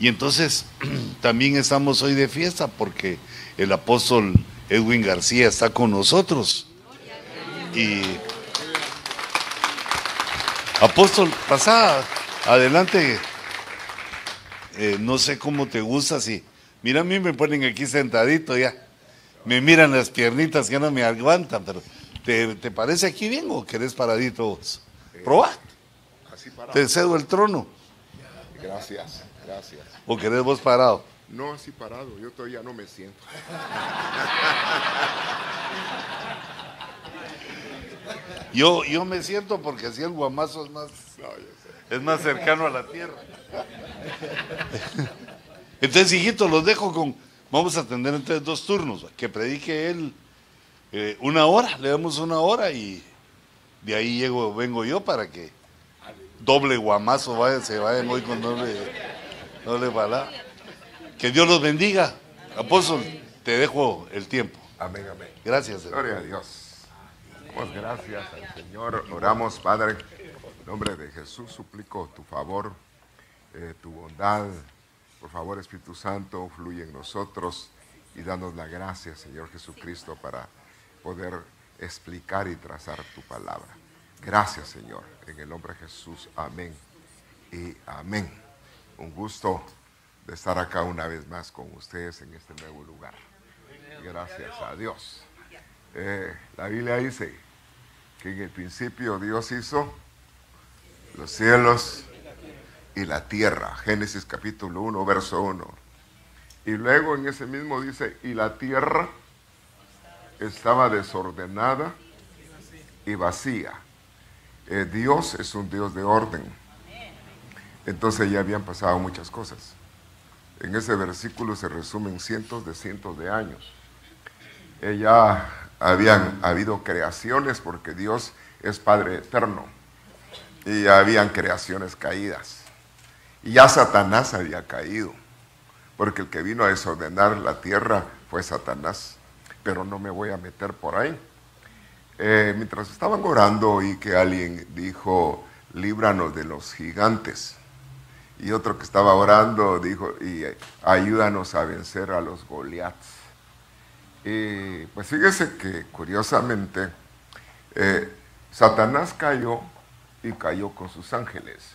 Y entonces también estamos hoy de fiesta porque el apóstol Edwin García está con nosotros. Y apóstol, pasa adelante. Eh, no sé cómo te gusta, si. Mira, a mí me ponen aquí sentadito ya. Me miran las piernitas que no me aguantan, pero ¿te, parece aquí bien o querés paradito vos? Eh, Así parado. Te cedo el trono. Gracias, gracias. ¿O querés vos parado? No, así parado, yo todavía no me siento. Yo, yo me siento porque así el guamazo es más, es más cercano a la tierra. Entonces, hijito, los dejo con. Vamos a atender entonces dos turnos. Que predique él eh, una hora, le damos una hora y de ahí llego, vengo yo para que doble guamazo vaya, se vayan hoy con doble, doble bala. Que Dios los bendiga. Apóstol, te dejo el tiempo. Amén, amén. Gracias. Gloria a Dios. Damos gracias al Señor. Oramos, Padre. En nombre de Jesús suplico tu favor, eh, tu bondad. Por favor, Espíritu Santo, fluye en nosotros y danos la gracia, Señor Jesucristo, para poder explicar y trazar tu palabra. Gracias, Señor. En el nombre de Jesús. Amén y amén. Un gusto de estar acá una vez más con ustedes en este nuevo lugar. Gracias a Dios. Eh, la Biblia dice que en el principio Dios hizo los cielos y la tierra. Génesis capítulo 1, verso 1. Y luego en ese mismo dice, y la tierra estaba desordenada y vacía. Eh, Dios es un Dios de orden. Entonces ya habían pasado muchas cosas. En ese versículo se resumen cientos de cientos de años. Ya habían habido creaciones porque Dios es Padre eterno. Y ya habían creaciones caídas. Y ya Satanás había caído. Porque el que vino a desordenar la tierra fue Satanás. Pero no me voy a meter por ahí. Eh, mientras estaban orando y que alguien dijo, líbranos de los gigantes y otro que estaba orando dijo, y ayúdanos a vencer a los Goliaths. Y pues fíjese que curiosamente eh, Satanás cayó y cayó con sus ángeles.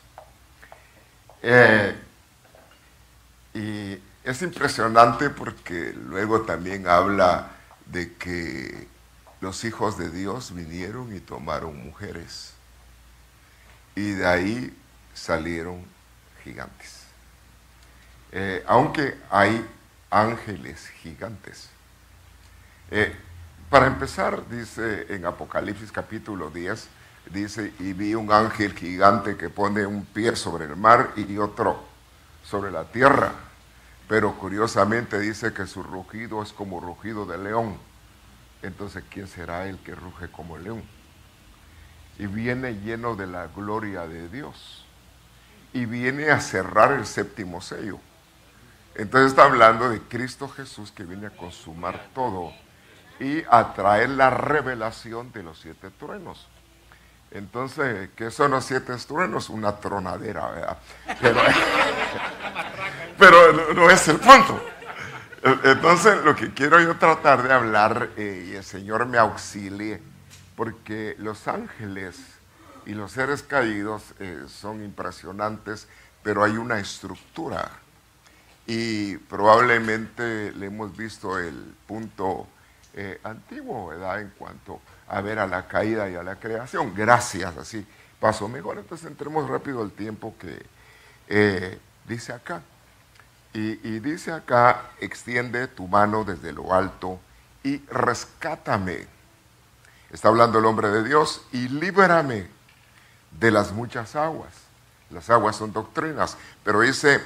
Eh, y es impresionante porque luego también habla de que los hijos de Dios vinieron y tomaron mujeres. Y de ahí salieron gigantes. Eh, aunque hay ángeles gigantes. Eh, para empezar, dice en Apocalipsis capítulo 10, dice, y vi un ángel gigante que pone un pie sobre el mar y otro sobre la tierra. Pero curiosamente dice que su rugido es como rugido de león. Entonces, ¿quién será el que ruge como león? Y viene lleno de la gloria de Dios y viene a cerrar el séptimo sello. Entonces está hablando de Cristo Jesús que viene a consumar todo y a traer la revelación de los siete truenos. Entonces, ¿qué son los siete truenos? Una tronadera, ¿verdad? Pero, no, es el punto. Entonces, lo que quiero yo tratar de hablar, eh, y el Señor me auxilie, porque los ángeles y los seres caídos eh, son impresionantes, pero hay una estructura. Y probablemente le hemos visto el punto eh, antiguo, ¿verdad? En cuanto a ver a la caída y a la creación. Gracias, así pasó mejor. Entonces entremos rápido al tiempo que eh, dice acá. Y, y dice acá, extiende tu mano desde lo alto y rescátame. Está hablando el hombre de Dios y líbrame de las muchas aguas. Las aguas son doctrinas, pero dice,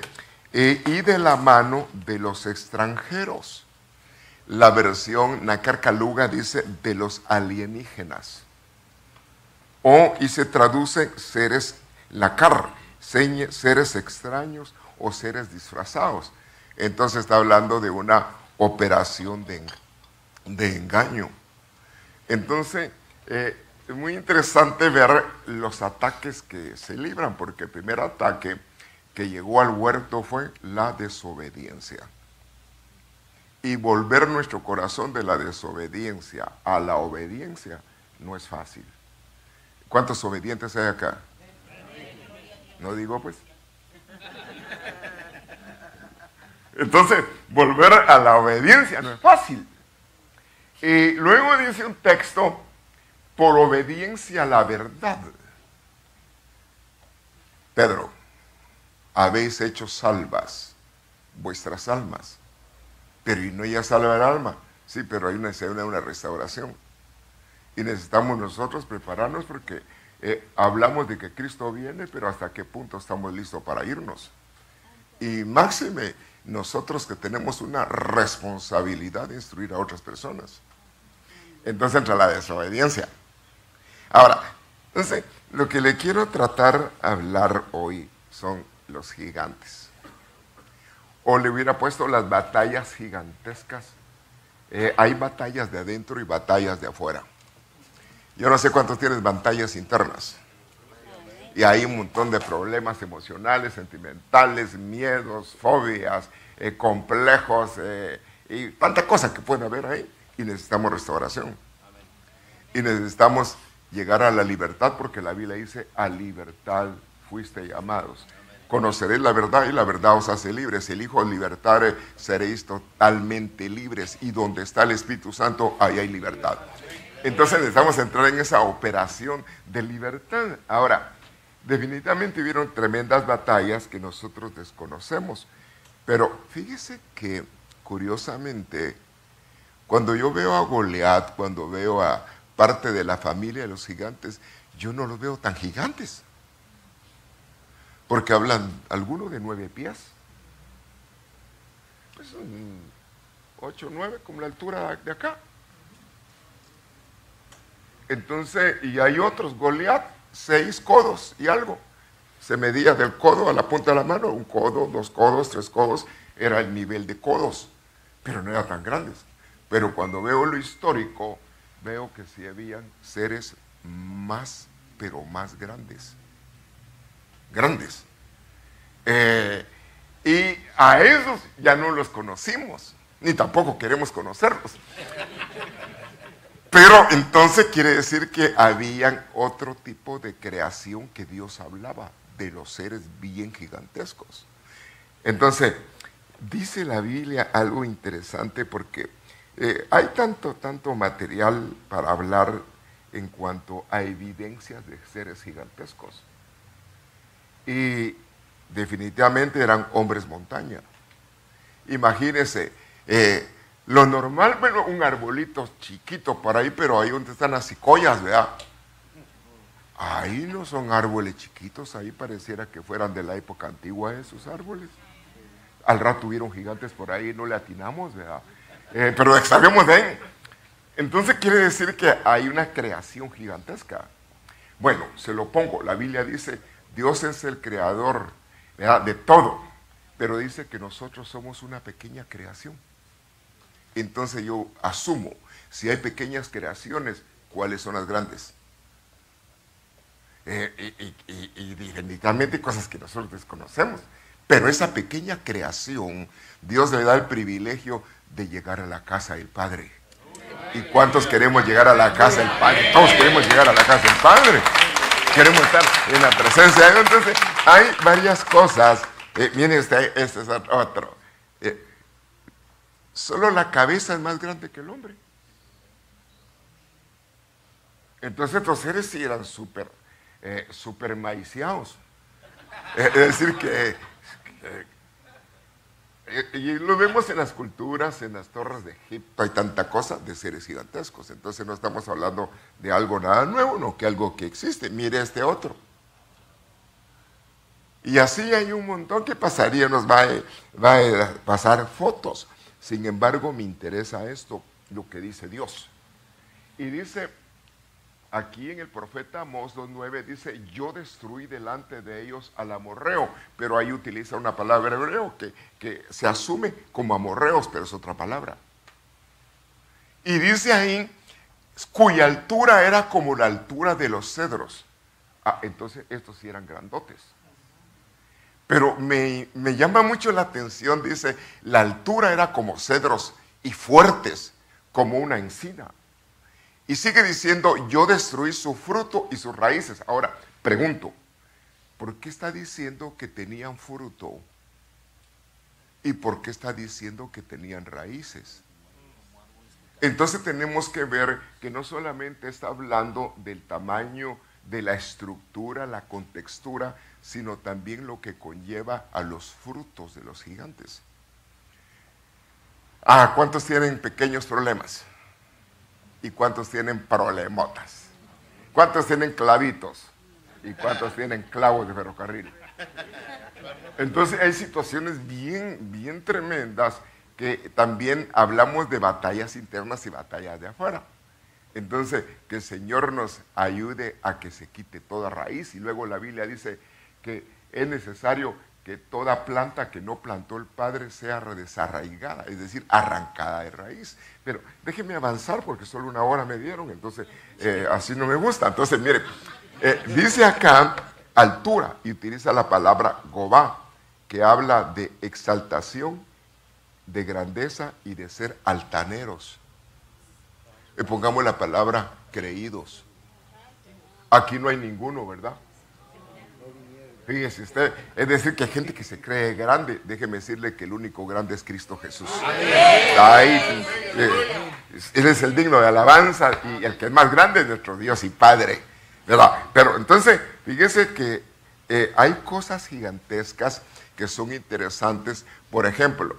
eh, y de la mano de los extranjeros. La versión Nacarcaluga dice de los alienígenas. O, y se traduce seres, Nacar, seres extraños o seres disfrazados. Entonces está hablando de una operación de, de engaño. Entonces, eh, es muy interesante ver los ataques que se libran, porque el primer ataque que llegó al huerto fue la desobediencia. Y volver nuestro corazón de la desobediencia a la obediencia no es fácil. ¿Cuántos obedientes hay acá? No digo pues. Entonces, volver a la obediencia no es fácil. Y luego dice un texto, por obediencia a la verdad. Pedro, habéis hecho salvas vuestras almas. Pero y no ya salva el alma. Sí, pero hay una, una restauración. Y necesitamos nosotros prepararnos porque eh, hablamos de que Cristo viene, pero hasta qué punto estamos listos para irnos. Y máxime, nosotros que tenemos una responsabilidad de instruir a otras personas. Entonces entra la desobediencia. Ahora, entonces, lo que le quiero tratar hablar hoy son los gigantes. O le hubiera puesto las batallas gigantescas. Eh, hay batallas de adentro y batallas de afuera. Yo no sé cuántos tienes batallas internas. Y hay un montón de problemas emocionales, sentimentales, miedos, fobias, eh, complejos eh, y tanta cosa que puede haber ahí. Y necesitamos restauración. Y necesitamos llegar a la libertad porque la Biblia dice, a libertad fuiste llamados. Conoceréis la verdad y la verdad os hace libres. El Hijo libertare, seréis totalmente libres. Y donde está el Espíritu Santo, ahí hay libertad. Entonces necesitamos entrar en esa operación de libertad. Ahora, definitivamente hubieron tremendas batallas que nosotros desconocemos. Pero fíjese que, curiosamente, cuando yo veo a Goliat, cuando veo a parte de la familia de los gigantes, yo no los veo tan gigantes. Porque hablan algunos de nueve pies. Pues un ocho, nueve, como la altura de acá. Entonces, y hay otros, Goliat, seis codos y algo. Se medía del codo a la punta de la mano, un codo, dos codos, tres codos, era el nivel de codos, pero no eran tan grandes. Pero cuando veo lo histórico, veo que sí habían seres más, pero más grandes. Grandes. Eh, y a esos ya no los conocimos, ni tampoco queremos conocerlos. Pero entonces quiere decir que habían otro tipo de creación que Dios hablaba, de los seres bien gigantescos. Entonces, dice la Biblia algo interesante porque eh, hay tanto, tanto material para hablar en cuanto a evidencias de seres gigantescos. Y definitivamente eran hombres montaña. Imagínense, eh, lo normal, bueno, un arbolito chiquito por ahí, pero ahí donde están las cicoyas, ¿verdad? Ahí no son árboles chiquitos, ahí pareciera que fueran de la época antigua esos árboles. Al rato hubieron gigantes por ahí, no le atinamos, ¿verdad? Eh, pero sabemos de él. Entonces quiere decir que hay una creación gigantesca. Bueno, se lo pongo, la Biblia dice, Dios es el creador de todo, pero dice que nosotros somos una pequeña creación entonces yo asumo, si hay pequeñas creaciones, ¿cuáles son las grandes? Eh, y, definitivamente cosas que nosotros desconocemos. Pero esa pequeña creación, Dios le da el privilegio de llegar a la casa del Padre. ¿Y cuántos queremos llegar a la casa del Padre? Todos queremos llegar a la casa del Padre. Queremos estar en la presencia. Entonces, hay varias cosas. Eh, miren, este, este es otro. Eh, Solo la cabeza es más grande que el hombre. Entonces estos seres sí eran súper eh, maiciados. Eh, es decir, que, y lo vemos en las culturas, en las torres de Egipto, hay tanta cosa de seres gigantescos. Entonces no estamos hablando de algo nada nuevo, no que algo que existe. Mire este otro. Y así hay un montón que pasaría, nos va va a pasar fotos. Sin embargo, me interesa esto, lo que dice Dios. Y dice, aquí en el profeta Amós 2.9 dice, yo destruí delante de ellos al amorreo, pero ahí utiliza una palabra hebreo que, se asume como amorreos, pero es otra palabra. Y dice ahí, cuya altura era como la altura de los cedros. Ah, entonces estos sí eran grandotes. Pero me llama mucho la atención, dice, la altura era como cedros y fuertes como una encina. Y sigue diciendo, yo destruí su fruto y sus raíces. Ahora, pregunto, ¿por qué está diciendo que tenían fruto? ¿Y por qué está diciendo que tenían raíces? Entonces tenemos que ver que no solamente está hablando del tamaño, de la estructura, la contextura, sino también lo que conlleva a los frutos de los gigantes. Ah, ¿cuántos tienen pequeños problemas? ¿Y cuántos tienen problemotas? ¿Cuántos tienen clavitos? ¿Y cuántos tienen clavos de ferrocarril? Entonces hay situaciones bien, bien tremendas que también hablamos de batallas internas y batallas de afuera. Entonces, que el Señor nos ayude a que se quite toda raíz. Y luego la Biblia dice que es necesario que toda planta que no plantó el Padre sea redesarraigada, es decir, arrancada de raíz. Pero déjenme avanzar porque solo una hora me dieron, entonces eh, así no me gusta. Entonces, mire, eh, dice acá altura y utiliza la palabra gobá, que habla de exaltación, de grandeza y de ser altaneros. Y pongamos la palabra creídos. Aquí no hay ninguno, ¿verdad? Fíjese usted, es decir, que hay gente que se cree grande. Déjeme decirle que el único grande es Cristo Jesús. Ahí, eh, él es el digno de alabanza y el que es más grande es nuestro Dios y Padre. ¿verdad? Pero entonces, fíjese que eh, hay cosas gigantescas que son interesantes. Por ejemplo,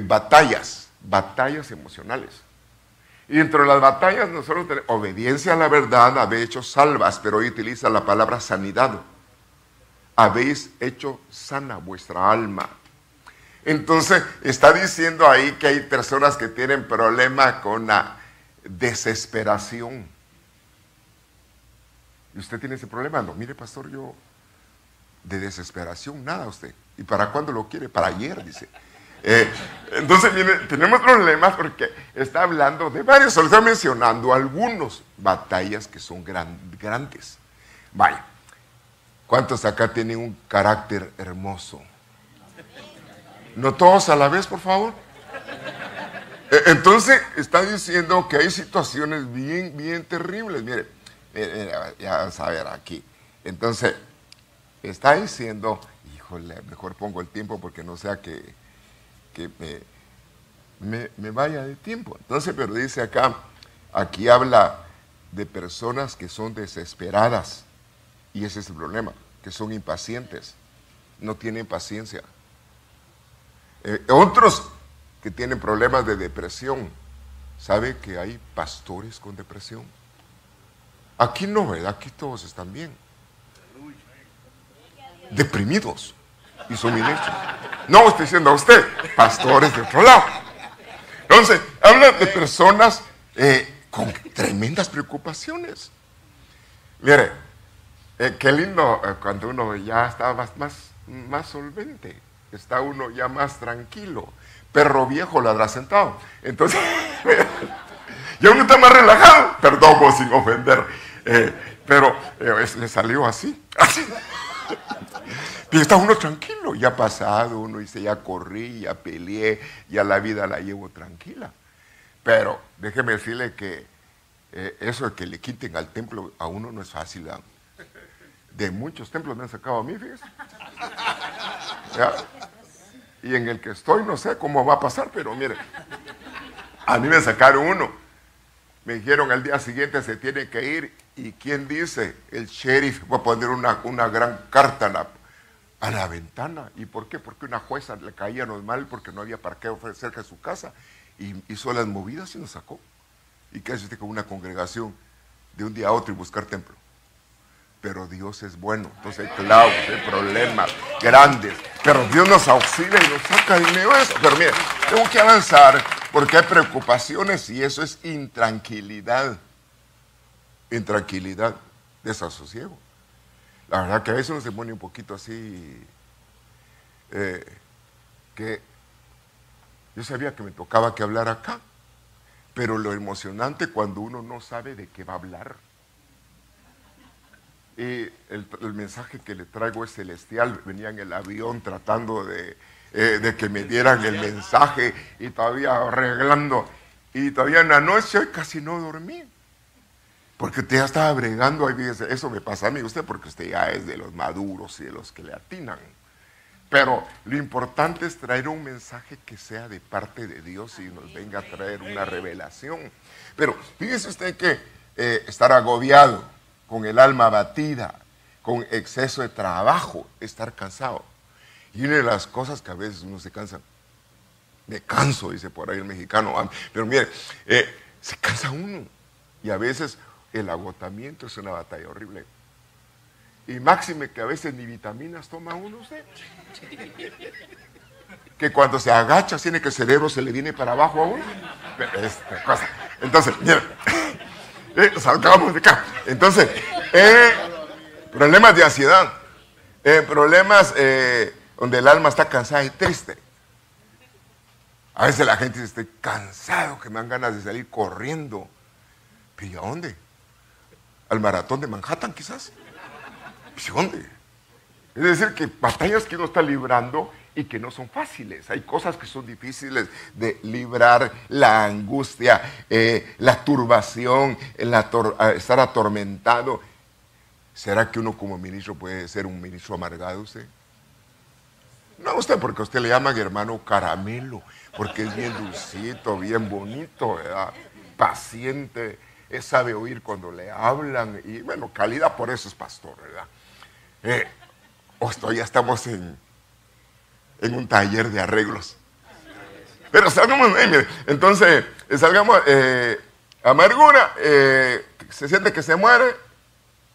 batallas, batallas emocionales. Y dentro de las batallas nosotros tenemos obediencia a la verdad, habéis hecho salvas, pero hoy utiliza la palabra sanidad habéis hecho sana vuestra alma. Entonces está diciendo ahí que hay personas que tienen problema con la desesperación. ¿Y usted tiene ese problema? No, mire pastor, yo de desesperación, nada usted. ¿Y para cuándo lo quiere? Para ayer, dice. Eh, entonces, tenemos problemas porque está hablando de varios, solo está mencionando algunos batallas que son grandes. Vaya, ¿Cuántos acá tienen un carácter hermoso? No todos a la vez, por favor. E, entonces está diciendo que hay situaciones bien, bien terribles. Mire, ya vamos a ver aquí. Entonces, está diciendo, híjole, mejor pongo el tiempo porque no sea que, me, me vaya de tiempo. Entonces, pero dice acá, aquí habla de personas que son desesperadas y ese es el problema, que son impacientes, no tienen paciencia. Eh, otros que tienen problemas de depresión, ¿sabe que hay pastores con depresión? Aquí no, ¿verdad? Aquí todos están bien. Deprimidos y suministros. No estoy diciendo a usted, pastores de otro lado. Entonces, habla de personas eh, con tremendas preocupaciones. Mire, eh, qué lindo eh, cuando uno ya está más, más, solvente, está uno ya más tranquilo. Perro viejo ladra sentado. Entonces, ya uno está más relajado, perdón pues, sin ofender, eh, pero le salió así. así. Y está uno tranquilo, ya pasado, uno dice, ya corrí, ya peleé, ya la vida la llevo tranquila. Pero déjeme decirle que eso de que le quiten al templo a uno no es fácil. De muchos templos me han sacado a mí, fíjese. Y en el que estoy no sé cómo va a pasar, pero mire, a mí me sacaron uno. Me dijeron al día siguiente se tiene que ir. ¿Y quién dice? El sheriff va a poner una, una gran carta a la, ventana. ¿Y por qué? Porque una jueza le caía normal porque no había parqueo cerca de su casa. Y hizo las movidas y nos sacó. ¿Y qué hace usted con una congregación de un día a otro y buscar templo? Pero Dios es bueno. Entonces hay clavos, hay problemas grandes, pero Dios nos auxilia y nos saca de eso. Pero mire, tengo que avanzar porque hay preocupaciones y eso es intranquilidad. Intranquilidad, desasosiego. La verdad que a veces uno se pone un poquito así, eh, que yo sabía que me tocaba que hablar acá, pero lo emocionante cuando uno no sabe de qué va a hablar. Y el, mensaje que le traigo es celestial. Venía en el avión tratando de, eh, de que me dieran el mensaje y todavía arreglando. Y todavía en la noche casi no dormí. Porque usted ya estaba bregando, ahí dice, eso me pasa a mí, usted, porque usted ya es de los maduros y de los que le atinan. Pero lo importante es traer un mensaje que sea de parte de Dios y nos venga a traer una revelación. Pero fíjese usted que eh, estar agobiado, con el alma batida, con exceso de trabajo, estar cansado. Y una de las cosas que a veces uno se cansa, me canso, dice por ahí el mexicano, pero mire, eh, se cansa uno. Y a veces el agotamiento es una batalla horrible. Y máxime que a veces ni vitaminas toma uno. Que cuando se agacha, tiene que el cerebro se le viene para abajo a uno. Entonces, mira, eh, salgamos de acá. Entonces, eh, problemas de ansiedad, eh, problemas donde el alma está cansada y triste. A veces la gente dice, estoy cansado, que me dan ganas de salir corriendo. ¿Pero ¿y a dónde? ¿Al maratón de Manhattan quizás? ¿Y dónde? Es decir, que batallas que uno está librando y que no son fáciles. Hay cosas que son difíciles de librar, la angustia, eh, la turbación, estar atormentado. ¿Será que uno como ministro puede ser un ministro amargado usted? No usted, porque usted le llama hermano caramelo, porque es bien dulcito, bien bonito, paciente, sabe oír cuando le hablan y bueno, calidad por eso es pastor, ¿verdad? Eh, o ya estamos en, en un taller de arreglos. Pero salgamos, entonces, salgamos, eh, amargura, eh, se siente que se muere,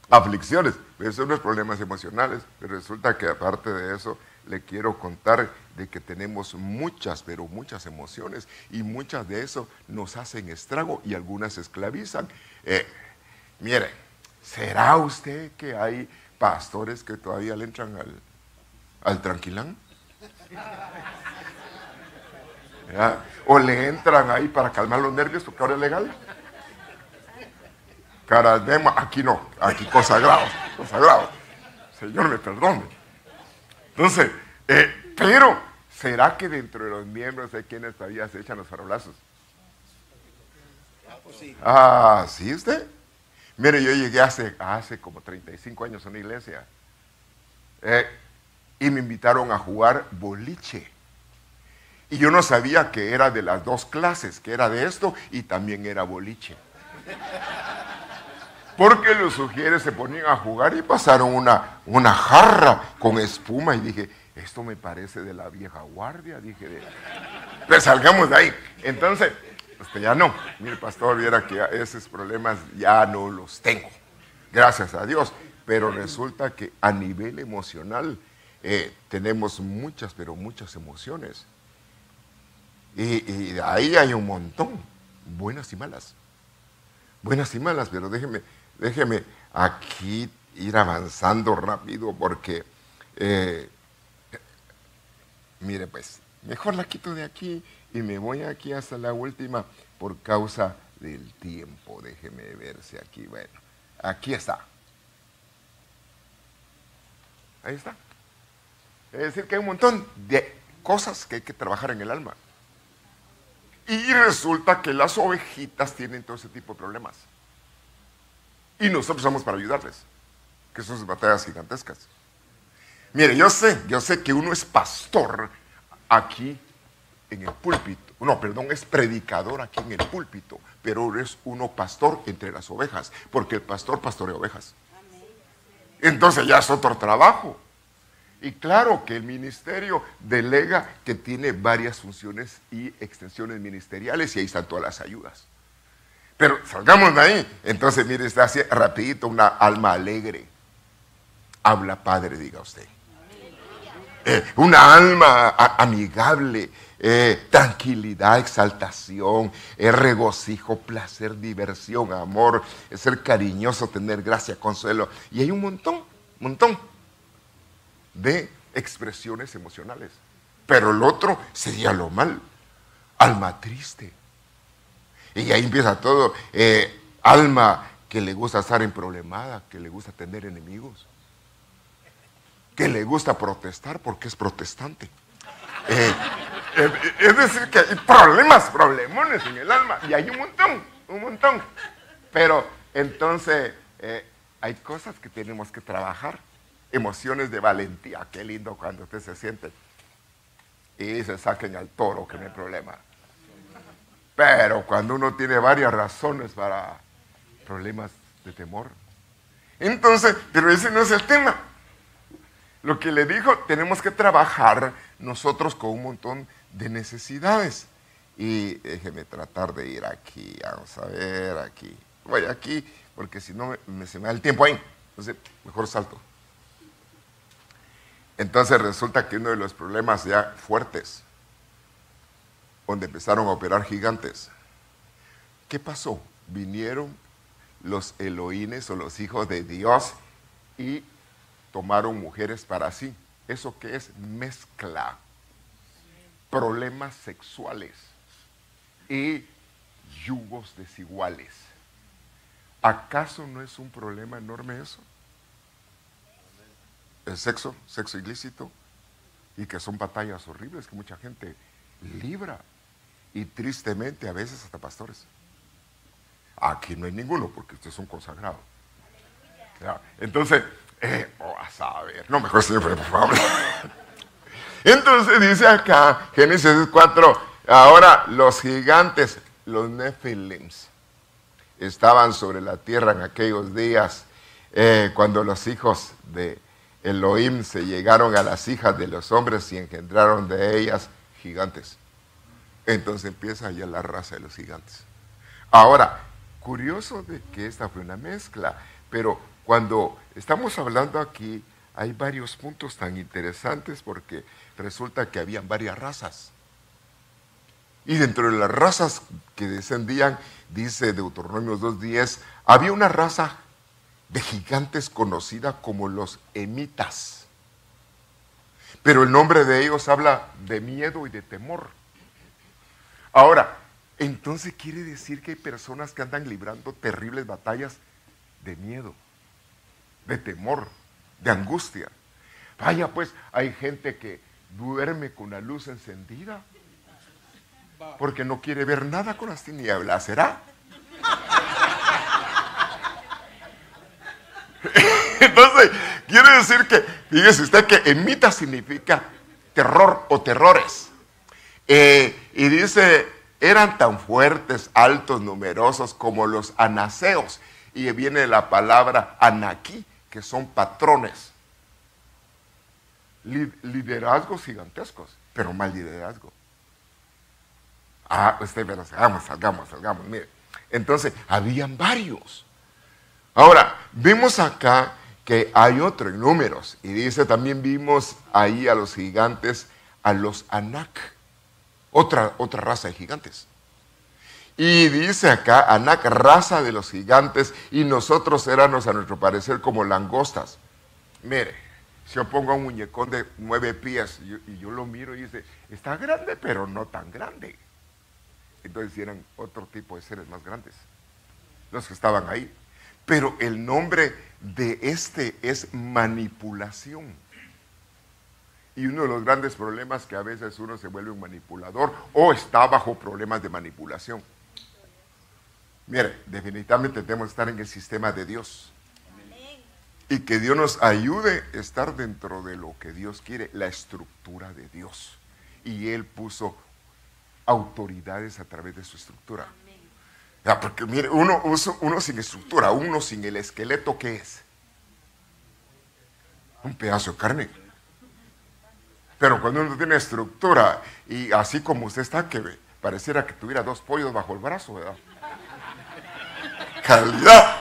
aflicciones, esos son los problemas emocionales, pero resulta que aparte de eso, le quiero contar de que tenemos muchas, pero muchas emociones y muchas de eso nos hacen estrago y algunas esclavizan. Eh, mire, ¿será usted que hay pastores que todavía le entran al, al tranquilán? O le entran ahí para calmar los nervios porque ahora es legal. Caradema, aquí no, aquí consagrado, consagrado. Señor, me perdone. Entonces, eh, pero, ¿será que dentro de los miembros hay quienes todavía se echan los farolazos? Ah, ¿sí usted? Mire, yo llegué hace, hace como 35 años a una iglesia. Eh, y me invitaron a jugar boliche. Y yo no sabía que era de las dos clases, que era de esto y también era boliche. Porque los sugieres se ponían a jugar y pasaron una, una jarra con espuma y dije, esto me parece de la vieja guardia, dije, pues salgamos de ahí. Entonces, pues ya no, mire pastor, viera que esos problemas ya no los tengo, gracias a Dios. Pero resulta que a nivel emocional eh, tenemos muchas, pero muchas emociones. Y, ahí hay un montón, buenas y malas. Buenas y malas, pero déjeme, déjeme aquí ir avanzando rápido porque, eh, mire pues, mejor la quito de aquí y me voy aquí hasta la última por causa del tiempo. Déjeme ver si aquí, bueno, aquí está. Ahí está. Es decir, que hay un montón de cosas que hay que trabajar en el alma. Y resulta que las ovejitas tienen todo ese tipo de problemas. Y nosotros somos para ayudarles, que son batallas gigantescas. Mire, yo sé, yo sé que uno es pastor aquí en el púlpito. No, perdón, es predicador aquí en el púlpito, pero es uno pastor entre las ovejas, porque el pastor pastorea ovejas. Entonces ya es otro trabajo. Y claro que el ministerio delega que tiene varias funciones y extensiones ministeriales y ahí están todas las ayudas. Pero salgamos de ahí. Entonces, mire, está así rapidito una alma alegre. Habla Padre, diga usted. Eh, una alma amigable, eh, tranquilidad, exaltación, eh, regocijo, placer, diversión, amor, ser cariñoso, tener gracia, consuelo. Y hay un montón, montón de expresiones emocionales. Pero el otro sería lo mal, alma triste. Y ahí empieza todo, eh, alma que le gusta estar en problemada, que le gusta tener enemigos, que le gusta protestar porque es protestante. Eh, eh, es decir, que hay problemas, problemones en el alma, y hay un montón, un montón. Pero entonces hay cosas que tenemos que trabajar, emociones de valentía, qué lindo cuando usted se siente y se saquen al toro, que no hay problema. Pero cuando uno tiene varias razones para problemas de temor. Entonces, pero ese no es el tema. Lo que le dijo, tenemos que trabajar nosotros con un montón de necesidades. Y déjeme tratar de ir aquí, vamos a ver, aquí. Voy aquí, porque si no me, se me da el tiempo ahí. Entonces, mejor salto. Entonces resulta que uno de los problemas ya fuertes, donde empezaron a operar gigantes, ¿qué pasó? Vinieron los Elohines o los hijos de Dios y tomaron mujeres para sí. ¿Eso qué es? Mezcla. Problemas sexuales y yugos desiguales. ¿Acaso no es un problema enorme eso? El sexo, sexo ilícito, y que son batallas horribles que mucha gente libra, y tristemente a veces hasta pastores. Aquí no hay ninguno porque usted es un consagrado. Entonces, eh, oh, a saber, no, mejor señor, por favor. Entonces dice acá, Génesis 4, ahora los gigantes, los Nephilims, estaban sobre la tierra en aquellos días, eh, cuando los hijos de Elohim se llegaron a las hijas de los hombres y engendraron de ellas gigantes. Entonces empieza ya la raza de los gigantes. Ahora, curioso de que esta fue una mezcla, pero cuando estamos hablando aquí hay varios puntos tan interesantes porque resulta que habían varias razas. Y dentro de las razas que descendían, dice Deuteronomio 2.10, había una raza de gigantes conocida como los emitas. Pero el nombre de ellos habla de miedo y de temor. Ahora, entonces quiere decir que hay personas que andan librando terribles batallas de miedo, de temor, de angustia. Vaya pues, hay gente que duerme con la luz encendida porque no quiere ver nada con las tinieblas, ¿será? Entonces, quiere decir que, fíjese usted que emita significa terror o terrores. Eh, y dice, eran tan fuertes, altos, numerosos como los anaseos. Y viene la palabra anaquí, que son patrones. Liderazgos gigantescos, pero mal liderazgo. Ah, usted, pero salgamos, salgamos, salgamos. Mire. Entonces, habían varios. Ahora, vimos acá que hay otro en números. Y dice, también vimos ahí a los gigantes, a los Anak, otra, otra raza de gigantes. Y dice acá, Anak, raza de los gigantes, y nosotros éramos a nuestro parecer como langostas. Mire, si yo pongo un muñecón de nueve pies y yo, lo miro y dice, está grande, pero no tan grande. Entonces eran otro tipo de seres más grandes, los que estaban ahí. Pero el nombre de este es manipulación. Y uno de los grandes problemas que a veces uno se vuelve un manipulador o está bajo problemas de manipulación. Mire, definitivamente debemos estar en el sistema de Dios. Y que Dios nos ayude a estar dentro de lo que Dios quiere, la estructura de Dios. Y Él puso autoridades a través de su estructura porque mire, uno, uno sin estructura, uno sin el esqueleto, ¿qué es? Un pedazo de carne. Pero cuando uno tiene estructura y así como usted está, que pareciera que tuviera dos pollos bajo el brazo, ¿verdad? Calidad.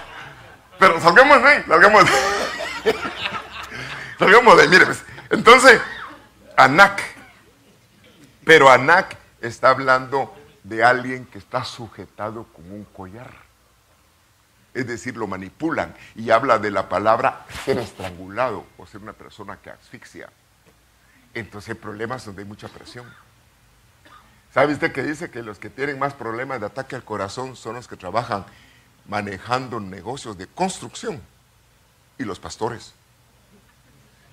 Pero salgamos de ahí, salgamos de Salgamos de ahí, mire, pues, entonces, Anak. Pero Anak está hablando de alguien que está sujetado con un collar. Es decir, lo manipulan y habla de la palabra ser estrangulado o ser una persona que asfixia. Entonces hay problemas donde hay mucha presión. ¿Sabe usted que dice que los que tienen más problemas de ataque al corazón son los que trabajan manejando negocios de construcción y los pastores.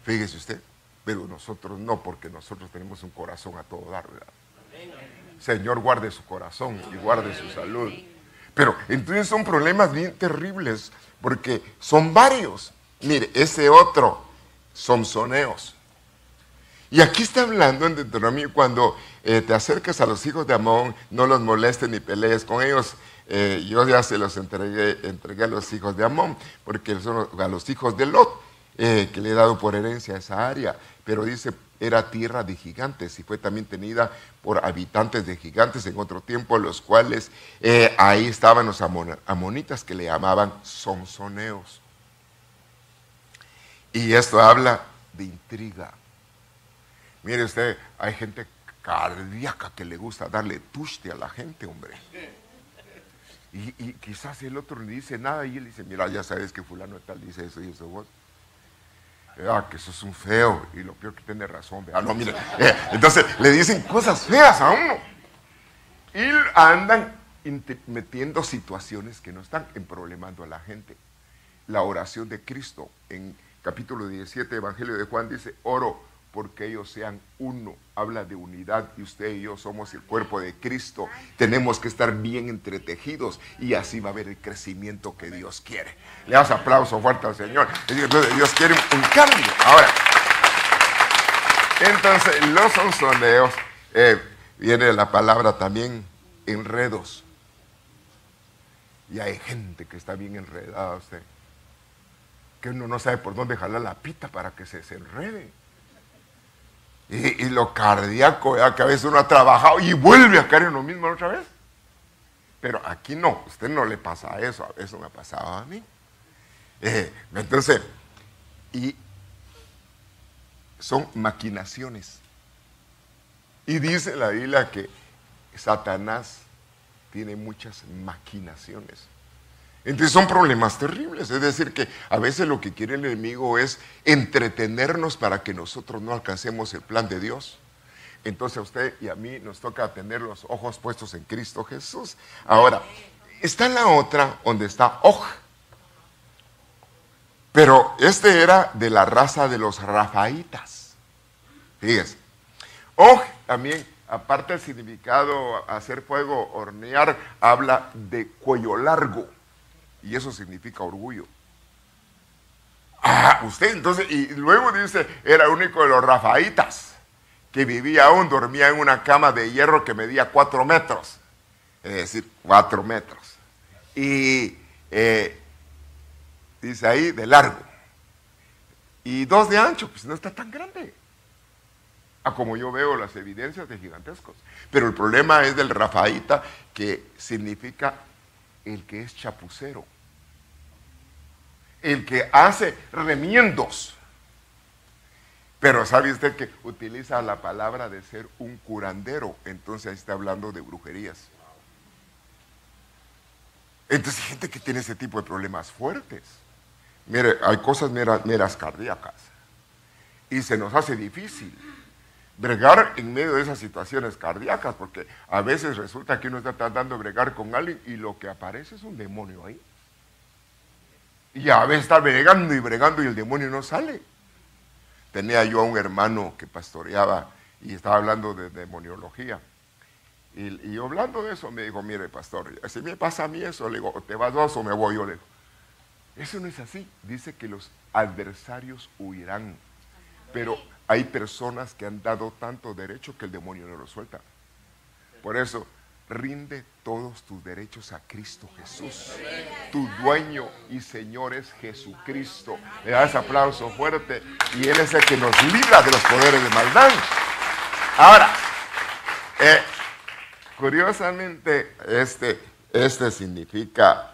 Fíjese usted, pero nosotros no, porque nosotros tenemos un corazón a todo dar, ¿verdad? Señor, guarde su corazón y guarde su salud. Pero entonces son problemas bien terribles, porque son varios. Mire, ese otro, son soneos. Y aquí está hablando en Deuteronomio cuando eh, te acerques a los hijos de Amón, no los molestes ni pelees con ellos. Eh, yo ya se los entregué, a los hijos de Amón, porque son a los hijos de Lot, eh, que le he dado por herencia esa área. Pero dice, era tierra de gigantes y fue también tenida por habitantes de gigantes en otro tiempo, los cuales ahí estaban los amonitas que le llamaban sonsoneos. Y esto habla de intriga. Mire usted, hay gente cardíaca que le gusta darle tuste a la gente, hombre. Y, quizás el otro no dice nada y él dice, mira, ya sabes que fulano tal dice eso y eso vos. Ah, que eso es un feo y lo peor que tiene razón. Ah, no, mire. Eh, entonces le dicen cosas feas a uno. Y andan metiendo situaciones que no están emproblemando a la gente. La oración de Cristo en capítulo 17, Evangelio de Juan, dice, oro porque ellos sean uno. Habla de unidad y usted y yo somos el cuerpo de Cristo. Tenemos que estar bien entretejidos y así va a haber el crecimiento que Dios quiere. Le das aplauso fuerte al Señor. Entonces Dios quiere un cambio. Ahora, entonces los sonsoneos, eh, viene la palabra también enredos. Y hay gente que está bien enredada usted que uno no sabe por dónde jalar la pita para que se desenrede. Y, lo cardíaco, que a veces uno ha trabajado y vuelve a caer en lo mismo otra vez. Pero aquí no, a usted no le pasa eso, eso me ha pasado a mí. Eh, entonces, y son maquinaciones. Y dice la Biblia que Satanás tiene muchas maquinaciones. Entonces son problemas terribles. Es decir, que a veces lo que quiere el enemigo es entretenernos para que nosotros no alcancemos el plan de Dios. Entonces a usted y a mí nos toca tener los ojos puestos en Cristo Jesús. Ahora, está la otra donde está Oj. Pero este era de la raza de los Rafaitas. Fíjense. Oj también, aparte del significado hacer fuego, hornear, habla de cuello largo. Y eso significa orgullo. Ah, usted entonces, y luego dice, era único de los rafaitas, que vivía aún, dormía en una cama de hierro que medía cuatro metros. Es decir, cuatro metros. Y eh, dice ahí, de largo. Y dos de ancho, pues no está tan grande. A como yo veo las evidencias de gigantescos. Pero el problema es del rafaíta, que significa el que es chapucero el que hace remiendos. Pero sabe usted que utiliza la palabra de ser un curandero, entonces ahí está hablando de brujerías. Entonces hay gente que tiene ese tipo de problemas fuertes. Mire, hay cosas meras, cardíacas. Y se nos hace difícil bregar en medio de esas situaciones cardíacas, porque a veces resulta que uno está tratando de bregar con alguien y lo que aparece es un demonio ahí. Y a veces está bregando y bregando y el demonio no sale. Tenía yo a un hermano que pastoreaba y estaba hablando de demoniología. Y, hablando de eso me dijo, mire pastor, si me pasa a mí eso, le digo, ¿te vas vos o me voy yo? Le digo, eso no es así. Dice que los adversarios huirán. Pero hay personas que han dado tanto derecho que el demonio no lo suelta. Por eso, rinde todos tus derechos a Cristo Jesús. Tu dueño y Señor es Jesucristo. Le das aplauso fuerte y Él es el que nos libra de los poderes de maldad. Ahora, eh, curiosamente, este, este significa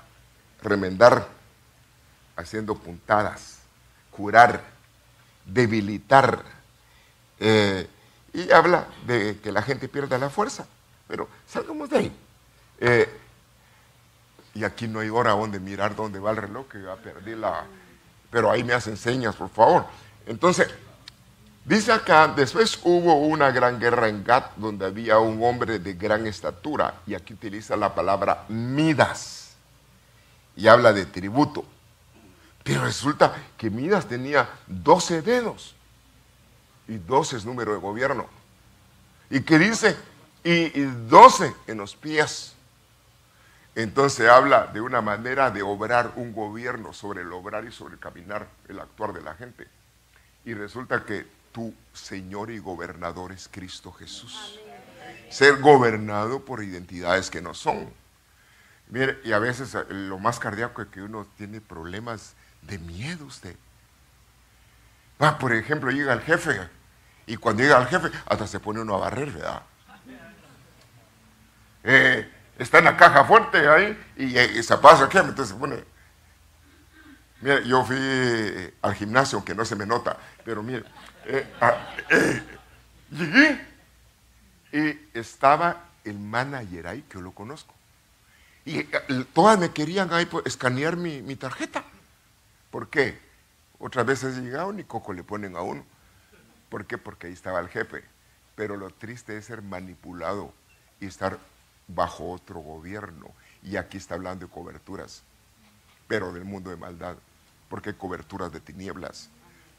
remendar haciendo puntadas, curar, debilitar. Eh, y habla de que la gente pierda la fuerza. Pero salgamos de ahí. Eh, y aquí no hay hora donde mirar dónde va el reloj, que ya perdí la... Pero ahí me hacen señas, por favor. Entonces, dice acá, después hubo una gran guerra en Gat, donde había un hombre de gran estatura, y aquí utiliza la palabra Midas. y habla de tributo. Pero resulta que Midas tenía 12 dedos y 12 es número de gobierno. Y que dice, y, 12 en los pies. Entonces habla de una manera de obrar un gobierno sobre el obrar y sobre el caminar, el actuar de la gente. Y resulta que tu Señor y gobernador es Cristo Jesús. Ser gobernado por identidades que no son. Mire, y a veces eh, lo más cardíaco es que uno tiene problemas de miedo usted. Ah, por ejemplo, llega el jefe y cuando llega el jefe hasta se pone uno a barrer, ¿verdad? Eh, está en la caja fuerte ahí y, se pasa jefe, entonces se pone... Mire, yo fui al gimnasio, aunque no se me nota, pero mire, eh, ah, eh, llegué y estaba el manager ahí, que yo lo conozco. Y todas me querían ahí pues, escanear mi, mi tarjeta. ¿Por qué? Otras veces he llegado ni coco le ponen a uno. ¿Por qué? Porque ahí estaba el jefe. Pero lo triste es ser manipulado y estar bajo otro gobierno. Y aquí está hablando de coberturas, pero del mundo de maldad, porque coberturas de tinieblas.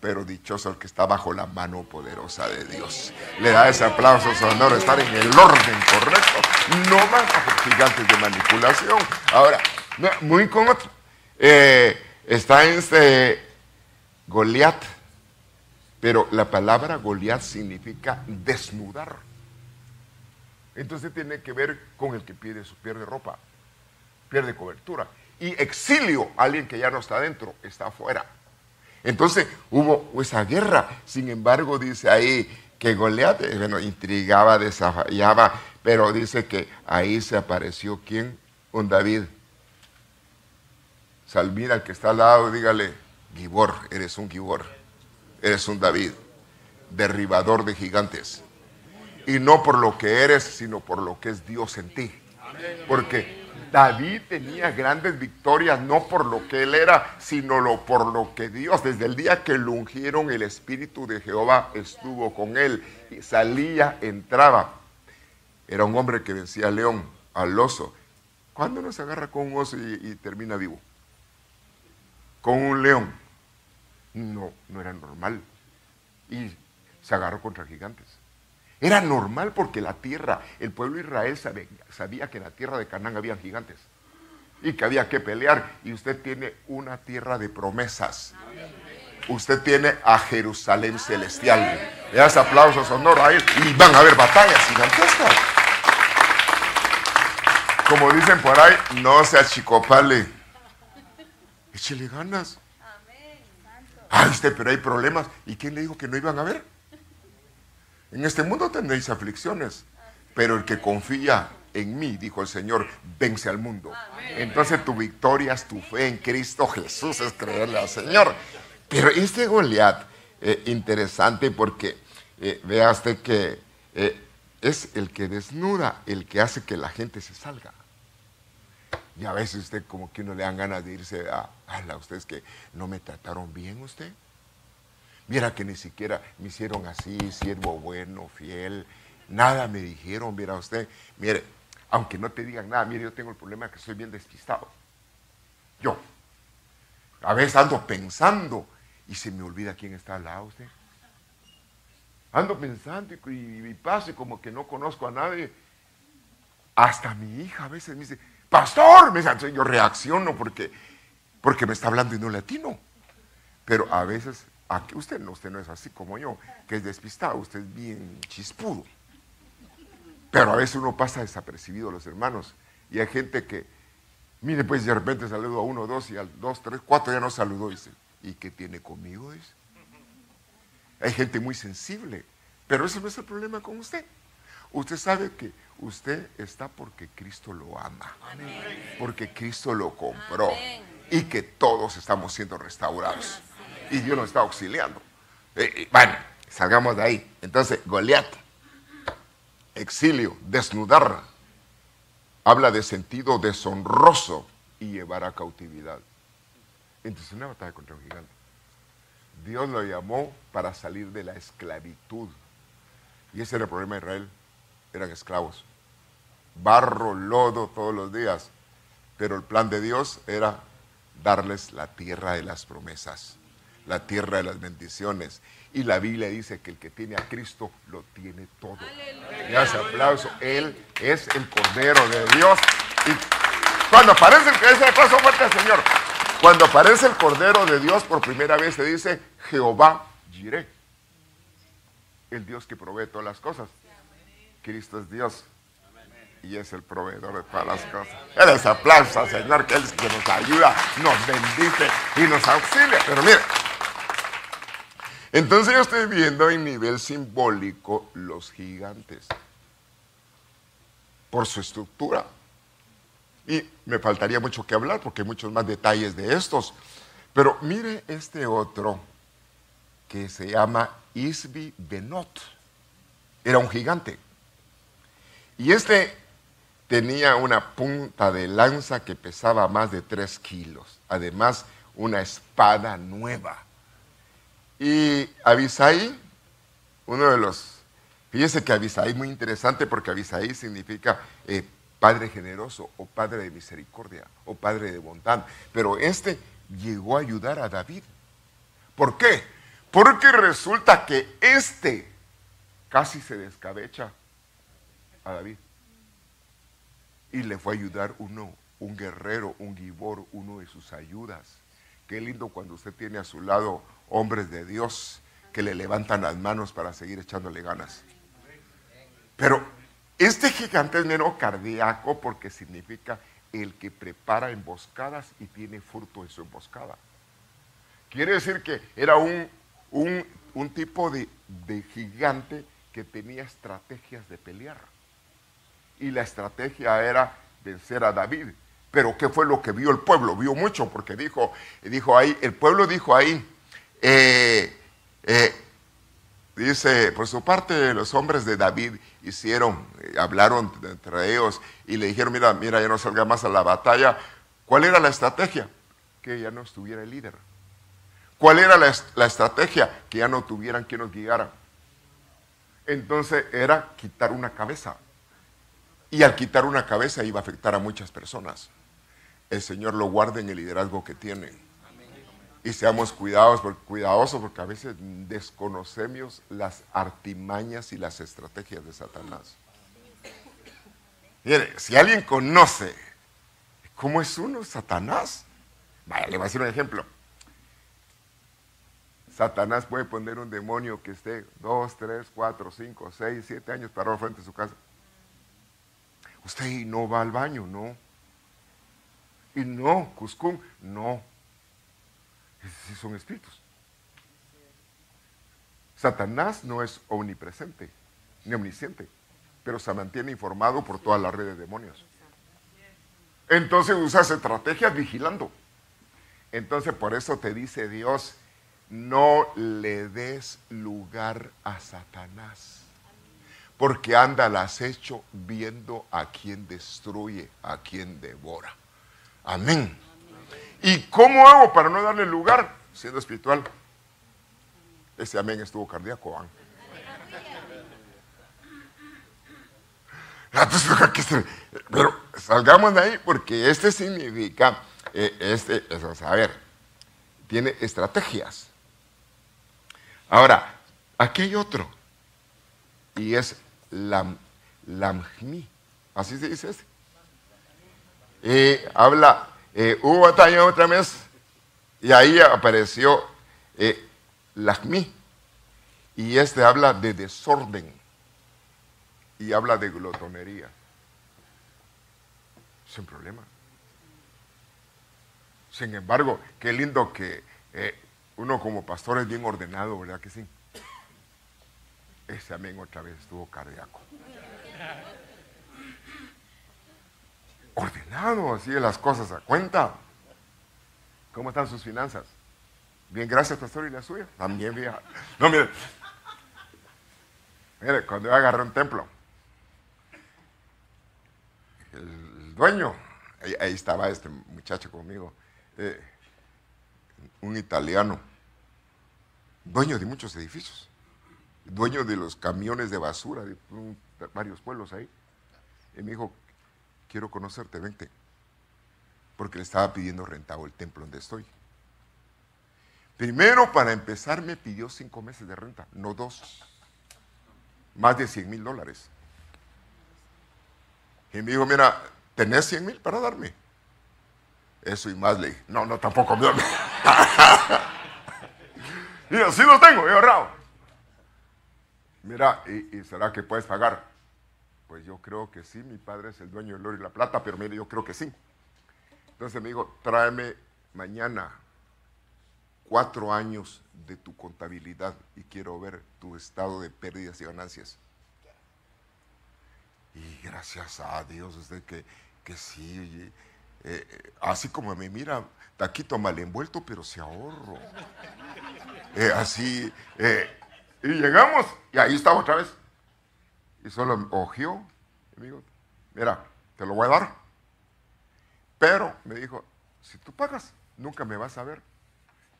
Pero dichoso el que está bajo la mano poderosa de Dios. Le da ese aplauso sonoro, estar en el orden correcto. No más gigantes de manipulación. Ahora, muy con otro. Eh, está en este Goliat, pero la palabra Goliat significa desnudar. Entonces tiene que ver con el que pierde, pierde ropa, pierde cobertura. Y exilio, alguien que ya no está dentro, está afuera. Entonces hubo esa guerra. Sin embargo, dice ahí que Goliat, eh, bueno, intrigaba, desafiaba, pero dice que ahí se apareció quién? Un David Salmira, al que está al lado, dígale, Gibor, eres un Gibor, eres un David, derribador de gigantes. Y no por lo que eres, sino por lo que es Dios en ti. Porque David tenía grandes victorias, no por lo que él era, sino por lo que Dios, desde el día que lo ungieron, el Espíritu de Jehová estuvo con él. Y salía, entraba. Era un hombre que vencía al león, al oso. ¿Cuándo no se agarra con un oso y termina vivo? con un león. No, no era normal. Y se agarró contra gigantes. Era normal porque la tierra, el pueblo de Israel sabía, que en la tierra de Canaán había gigantes y que había que pelear. Y usted tiene una tierra de promesas. Usted tiene a Jerusalén celestial. Le das aplausos, honor a él y van a haber batallas gigantescas. Como dicen por ahí, no se achicopale Échele ganas. Ay, usted, pero hay problemas. ¿Y quién le dijo que no iban a haber? En este mundo tendréis aflicciones, pero el que confía en mí, dijo el Señor, vence al mundo. Entonces tu victoria es tu fe en Cristo Jesús, es creerle al Señor. Pero este Goliat, eh, interesante porque eh, vea usted que eh, es el que desnuda, el que hace que la gente se salga. Y a veces usted como que uno le dan ganas de irse a, a ustedes que no me trataron bien usted. Mira que ni siquiera me hicieron así, siervo bueno, fiel, nada me dijeron, mira usted, mire, aunque no te digan nada, mire, yo tengo el problema que soy bien despistado. Yo, a veces ando pensando y se me olvida quién está al lado usted. Ando pensando y, y paso y como que no conozco a nadie. Hasta mi hija a veces me dice, pastor, me dice, yo reacciono porque, porque me está hablando en un latino. Pero a veces, aquí usted no, usted no es así como yo, que es despistado, usted es bien chispudo. Pero a veces uno pasa desapercibido a los hermanos. Y hay gente que, mire, pues de repente saludo a uno, dos, y al dos, tres, cuatro ya no saludó. Y dice, ¿y qué tiene conmigo? Dice. Hay gente muy sensible. Pero ese no es el problema con usted. Usted sabe que usted está porque Cristo lo ama, porque Cristo lo compró y que todos estamos siendo restaurados y Dios nos está auxiliando. Eh, eh, bueno, salgamos de ahí. Entonces, Goliat, exilio, desnudar, habla de sentido deshonroso y llevar a cautividad. Entonces, una batalla contra un gigante. Dios lo llamó para salir de la esclavitud. Y ese era el problema de Israel. Eran esclavos barro, lodo todos los días. Pero el plan de Dios era darles la tierra de las promesas, la tierra de las bendiciones. Y la Biblia dice que el que tiene a Cristo lo tiene todo. Y hace aplauso. Él es el Cordero de Dios. Y cuando aparece el ese aplauso fuerte al Señor. Cuando aparece el Cordero de Dios por primera vez se dice Jehová Jireh. El Dios que provee todas las cosas. Cristo es Dios y es el proveedor de todas las cosas. Él es aplauso, Señor, que Él es que nos ayuda, nos bendice y nos auxilia. Pero mire, entonces yo estoy viendo en nivel simbólico los gigantes por su estructura. Y me faltaría mucho que hablar porque hay muchos más detalles de estos. Pero mire este otro que se llama Isbi Benot. Era un gigante. Y este tenía una punta de lanza que pesaba más de tres kilos. Además, una espada nueva. Y Abisai, uno de los... Fíjese que Abisai es muy interesante porque Abisai significa eh, padre generoso o padre de misericordia o padre de bondad. Pero este llegó a ayudar a David. ¿Por qué? Porque resulta que este casi se descabecha a David. Y le fue a ayudar uno, un guerrero, un gibor, uno de sus ayudas. Qué lindo cuando usted tiene a su lado hombres de Dios que le levantan las manos para seguir echándole ganas. Pero este gigante es menos cardíaco porque significa el que prepara emboscadas y tiene fruto en su emboscada. Quiere decir que era un, un, tipo de, de gigante que tenía estrategias de pelear. Y la estrategia era vencer a David. Pero ¿qué fue lo que vio el pueblo? Vio mucho porque dijo, dijo ahí, el pueblo dijo ahí, eh, eh, dice, por su parte los hombres de David hicieron, eh, hablaron entre ellos y le dijeron, mira, mira, ya no salga más a la batalla. ¿Cuál era la estrategia? Que ya no estuviera el líder. ¿Cuál era la, estrategia? Que ya no tuvieran quien nos guiara. Entonces era quitar una cabeza. Y al quitar una cabeza iba a afectar a muchas personas. El Señor lo guarde en el liderazgo que tiene y seamos cuidados, cuidadosos porque a veces desconocemos las artimañas y las estrategias de Satanás. Mire, si alguien conoce cómo es uno, Satanás, vaya, le voy a decir un ejemplo. Satanás puede poner un demonio que esté dos, tres, cuatro, cinco, seis, siete años parado frente a su casa. Usted no va al baño, no. Y no, Cuscún, no sí son espíritus. Satanás no es omnipresente ni omnisciente, pero se mantiene informado por toda la red de demonios. Entonces usas estrategias vigilando. Entonces por eso te dice Dios, no le des lugar a Satanás, porque anda al acecho viendo a quien destruye, a quien devora. Amén. ¿Y cómo hago para no darle lugar? Siendo espiritual. Ese amén estuvo cardíaco. pues, pero salgamos de ahí porque este significa, eh, este, a ver, tiene estrategias. Ahora, aquí hay otro, y es lam, lamjmi, así se dice este. Eh, habla eh, hubo batalla otra vez y ahí apareció eh, Y este habla de desorden y habla de glotonería. Sin problema. Sin embargo, qué lindo que eh, uno como pastor es bien ordenado, ¿verdad que sí? Ese amén otra vez estuvo cardíaco. Ordenado, así las cosas a cuenta. ¿Cómo están sus finanzas? Bien, gracias, pastor, y la suya. También bien. No, mire. Mire, cuando yo agarré un templo, el dueño, ahí, estaba este muchacho conmigo, eh, un italiano, dueño de muchos edificios, dueño de los camiones de basura de varios pueblos ahí. Y me dijo, quiero conocerte, vente. porque le estaba pidiendo rentado el templo donde estoy. Primero, para empezar, me pidió cinco meses de renta, no dos. Más de 100 mil dólares. Y me dijo, mira, ¿tenés 100 mil para darme? Eso y más le dije, no, no, tampoco me Y así lo tengo, he ahorrado. Mira, ¿y, será que puedes pagar? Pues yo creo que sí, mi padre es el dueño del oro y la plata, pero mire, yo creo que sí. Entonces me dijo, tráeme mañana cuatro años de tu contabilidad y quiero ver tu estado de pérdidas y ganancias. Y gracias a Dios, usted que, que sí, eh, así como me mira, taquito mal envuelto, pero se ahorro. Eh, así, eh, y llegamos, y ahí estaba otra vez. Y solo ojió, dijo, mira, te lo voy a dar. Pero me dijo, si tú pagas, nunca me vas a ver.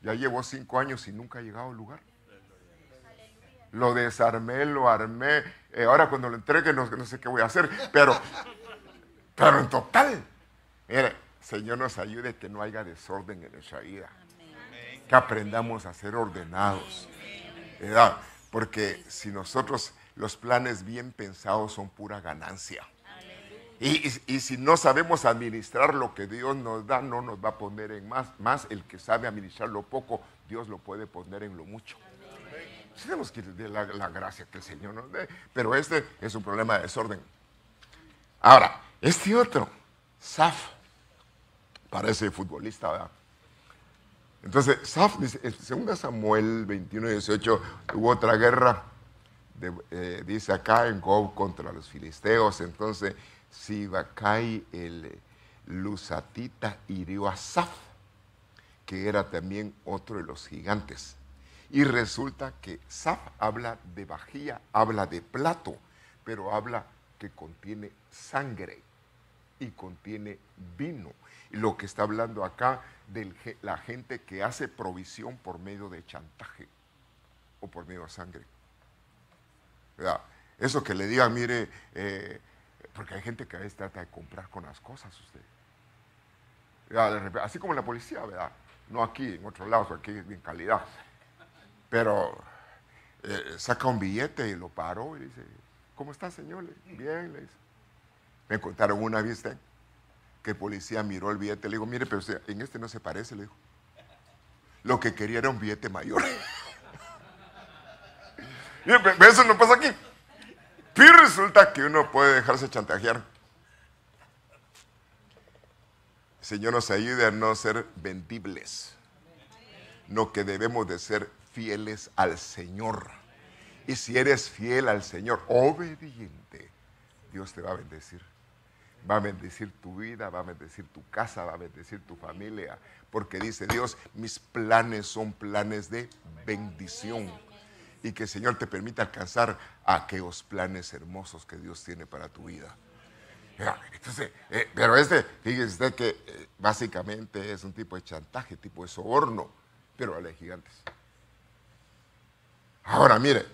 Ya llevo cinco años y nunca ha llegado al lugar. Lo desarmé, lo armé. Eh, ahora cuando lo entregue no, sé qué voy a hacer. Pero, pero en total, mire, Señor nos ayude que no haya desorden en nuestra vida. Que aprendamos a ser ordenados. Porque si nosotros los planes bien pensados son pura ganancia. Y, si no sabemos administrar lo que Dios nos da, no nos va a poner en más. Más el que sabe administrar lo poco, Dios lo puede poner en lo mucho. Tenemos que de la, la gracia que el Señor nos dé. Pero este es un problema de desorden. Ahora, este otro, Saf, parece futbolista, ¿verdad? Entonces, Saf, según Samuel 21 y 18, hubo otra guerra, eh, dice acá en Gob contra los filisteos. Entonces, Sibacai el Lusatita hirió a Saf, que era también otro de los gigantes. Y resulta que Saf habla de vajilla, habla de plato, pero habla que contiene sangre y contiene vino. Y lo que está hablando acá de la gente que hace provisión por medio de chantaje o por medio de sangre. Eso que le diga, mire, eh, porque hay gente que a veces trata de comprar con las cosas usted. Así como la policía, ¿verdad? No aquí, en otros lados, aquí en calidad. Pero eh, saca un billete y lo paró y dice, ¿cómo está, señor? Bien, le dice. Me contaron una vez que el policía miró el billete, le digo, mire, pero en este no se parece, le dijo. Lo que quería era un billete mayor. eso no pasa aquí. Y resulta que uno puede dejarse chantajear. Señor nos ayude a no ser vendibles, no que debemos de ser fieles al Señor. Y si eres fiel al Señor, obediente, Dios te va a bendecir. Va a bendecir tu vida, va a bendecir tu casa, va a bendecir tu familia. Porque dice Dios, mis planes son planes de bendición y que el Señor te permita alcanzar aquellos planes hermosos que Dios tiene para tu vida. Entonces, eh, pero este, fíjese usted que eh, básicamente es un tipo de chantaje, tipo de soborno, pero a los gigantes. Ahora, mire,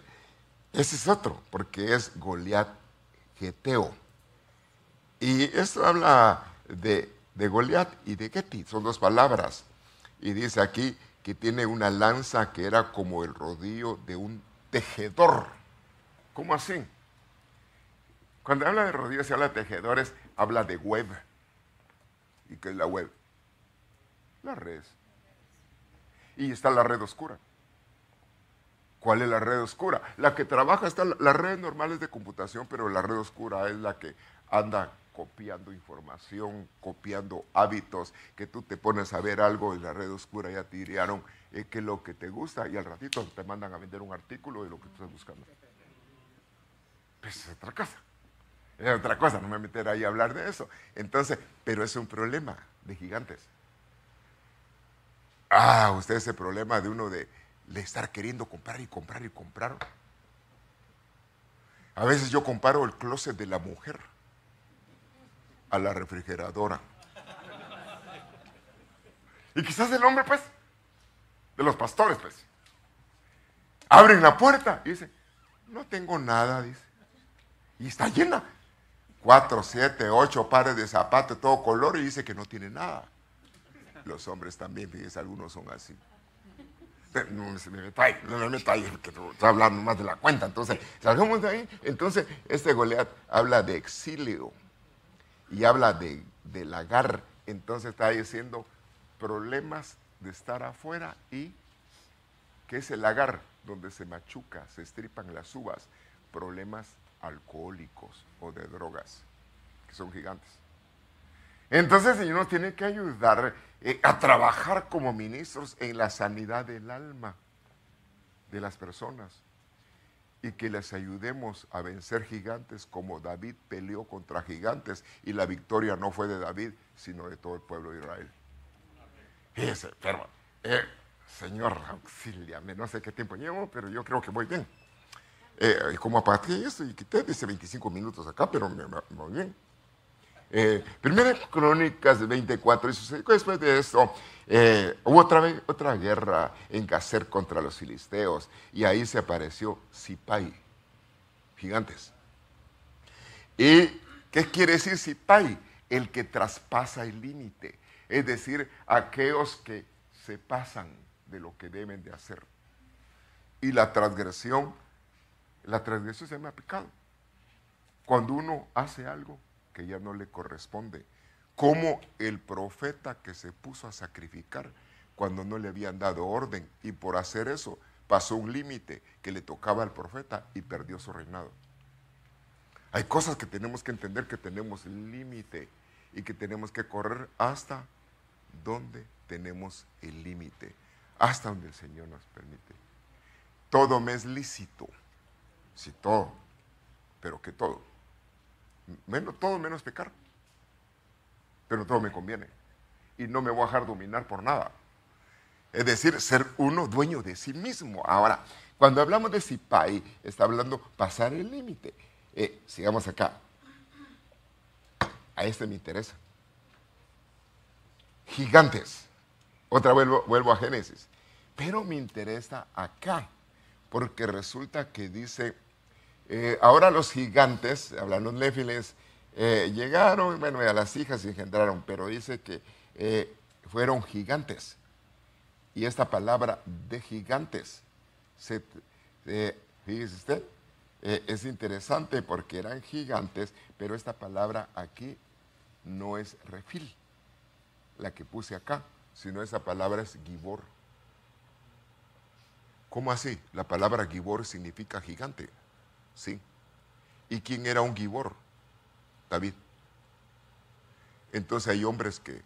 ese es otro, porque es Goliat Geteo. Y esto habla de, de Goliat y de Getí, son dos palabras. Y dice aquí, que tiene una lanza que era como el rodillo de un tejedor. ¿Cómo así? Cuando habla de rodillos y habla de tejedores, habla de web. ¿Y qué es la web? La red. Y está la red oscura. ¿Cuál es la red oscura? La que trabaja está las redes normales de computación, pero la red oscura es la que anda copiando información, copiando hábitos, que tú te pones a ver algo en la red oscura, ya te dirían eh, qué es lo que te gusta y al ratito te mandan a vender un artículo de lo que tú estás buscando. Pues es otra cosa. Es otra cosa, no me meteré ahí a hablar de eso. Entonces, pero es un problema de gigantes. Ah, usted ese problema de uno de, de estar queriendo comprar y comprar y comprar. A veces yo comparo el closet de la mujer a la refrigeradora. Y quizás el hombre, pues, de los pastores, pues, abren la puerta y dice, no tengo nada, dice. Y está llena. cuatro, siete, ocho pares de zapatos, todo color, y dice que no tiene nada. Los hombres también, fíjense, algunos son así. No me meta no me meta porque está hablando más de la cuenta. Entonces, salgamos de ahí. Entonces, este Goliat habla de exilio y habla de, de lagar. Entonces, está diciendo problemas de estar afuera y que es el lagar donde se machuca, se estripan las uvas, problemas alcohólicos o de drogas, que son gigantes. Entonces el Señor nos tiene que ayudar eh, a trabajar como ministros en la sanidad del alma de las personas y que les ayudemos a vencer gigantes como David peleó contra gigantes y la victoria no fue de David, sino de todo el pueblo de Israel. Fíjese, pero, eh, Señor, auxíliame, no sé qué tiempo llevo, pero yo creo que voy bien. Eh, como aparte esto y quité, dice 25 minutos acá, pero me, voy bien. Eh, primera Crónicas 24, y sucedió después de esto, eh, hubo otra, vez, otra guerra en Cacer contra los filisteos, y ahí se apareció Sipai, gigantes. ¿Y qué quiere decir Sipai? El que traspasa el límite, es decir, aquellos que se pasan de lo que deben de hacer. Y la transgresión, la transgresión se llama pecado. Cuando uno hace algo que ya no le corresponde, como el profeta que se puso a sacrificar cuando no le habían dado orden y por hacer eso pasó un límite que le tocaba al profeta y perdió su reinado. Hay cosas que tenemos que entender que tenemos límite y que tenemos que correr hasta donde tenemos el límite hasta donde el Señor nos permite. Todo me es lícito. Sí, todo. Pero que todo. Menos, todo menos pecar. Pero todo me conviene. Y no me voy a dejar dominar por nada. Es decir, ser uno dueño de sí mismo. Ahora, cuando hablamos de Sipai, está hablando pasar el límite. Eh, sigamos acá. A este me interesa. Gigantes. Otra vuelvo, vuelvo a Génesis. Pero me interesa acá, porque resulta que dice, eh, ahora los gigantes, hablan los néfiles, eh, llegaron, bueno, a las hijas se engendraron, pero dice que eh, fueron gigantes. Y esta palabra de gigantes, se, fíjese usted, es interesante porque eran gigantes, pero esta palabra aquí no es refil, la que puse acá, sino esa palabra es gibor. ¿Cómo así? La palabra Gibor significa gigante. Sí. ¿Y quién era un Gibor? David. Entonces hay hombres que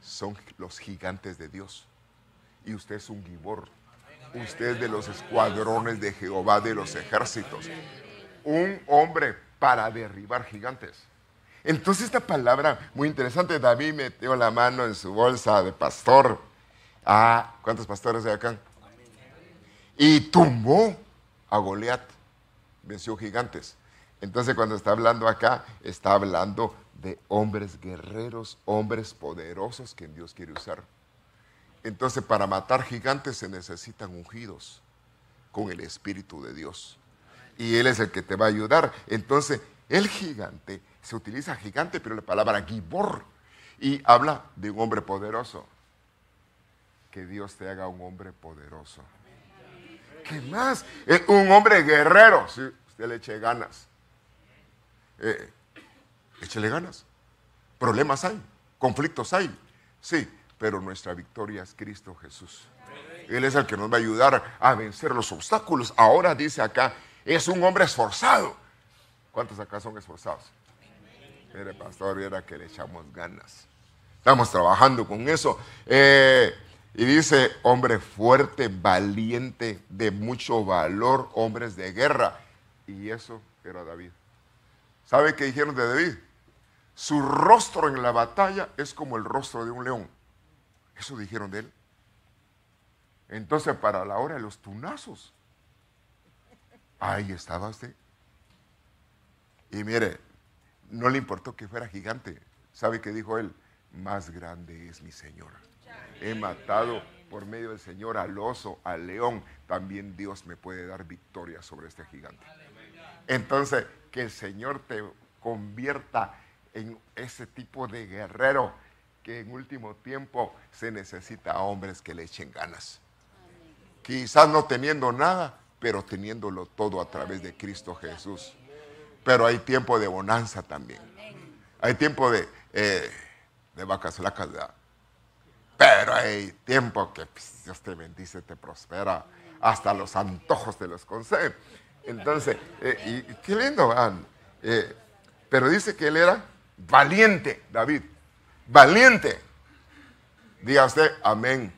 son los gigantes de Dios. Y usted es un Gibor. Usted es de los escuadrones de Jehová de los ejércitos. Un hombre para derribar gigantes. Entonces esta palabra muy interesante, David metió la mano en su bolsa de pastor. Ah, ¿cuántos pastores hay acá? y tumbó a Goliat, venció gigantes. Entonces cuando está hablando acá, está hablando de hombres guerreros, hombres poderosos que Dios quiere usar. Entonces para matar gigantes se necesitan ungidos con el Espíritu de Dios. Y Él es el que te va a ayudar. Entonces el gigante, se utiliza gigante, pero la palabra gibor, y habla de un hombre poderoso. Que Dios te haga un hombre poderoso. ¿Qué más? Un hombre guerrero. Si usted le eche ganas. Eh, échele ganas. Problemas hay, conflictos hay. Sí, pero nuestra victoria es Cristo Jesús. Él es el que nos va a ayudar a vencer los obstáculos. Ahora dice acá, es un hombre esforzado. ¿Cuántos acá son esforzados? Mire, pastor, viera que le echamos ganas. Estamos trabajando con eso. Eh, y dice, hombre fuerte, valiente, de mucho valor, hombres de guerra. Y eso era David. ¿Sabe qué dijeron de David? Su rostro en la batalla es como el rostro de un león. Eso dijeron de él. Entonces, para la hora de los tunazos, ahí estaba usted. Y mire, no le importó que fuera gigante. ¿Sabe qué dijo él? Más grande es mi Señor he matado por medio del Señor al oso, al león, también Dios me puede dar victoria sobre este gigante. Entonces, que el Señor te convierta en ese tipo de guerrero que en último tiempo se necesita hombres que le echen ganas. Quizás no teniendo nada, pero teniéndolo todo a través de Cristo Jesús. Pero hay tiempo de bonanza también. Hay tiempo de, eh, de vacas flacas, Pero hay tiempo que pues, Dios te bendice, te prospera. Hasta los antojos te los concede. Entonces, eh, y, qué lindo. Eh, pero dice que él era valiente, David. Valiente. Diga usted, amén.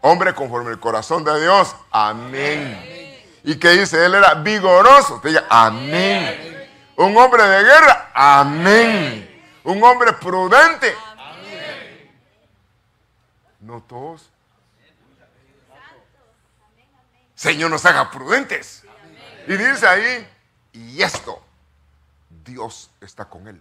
Hombre conforme el corazón de Dios. Amén. Y que dice, él era vigoroso. Diga, amén. Un hombre de guerra. Amén. Un hombre prudente. No todos. Señor nos haga prudentes. Y dice ahí, y esto, Dios está con él.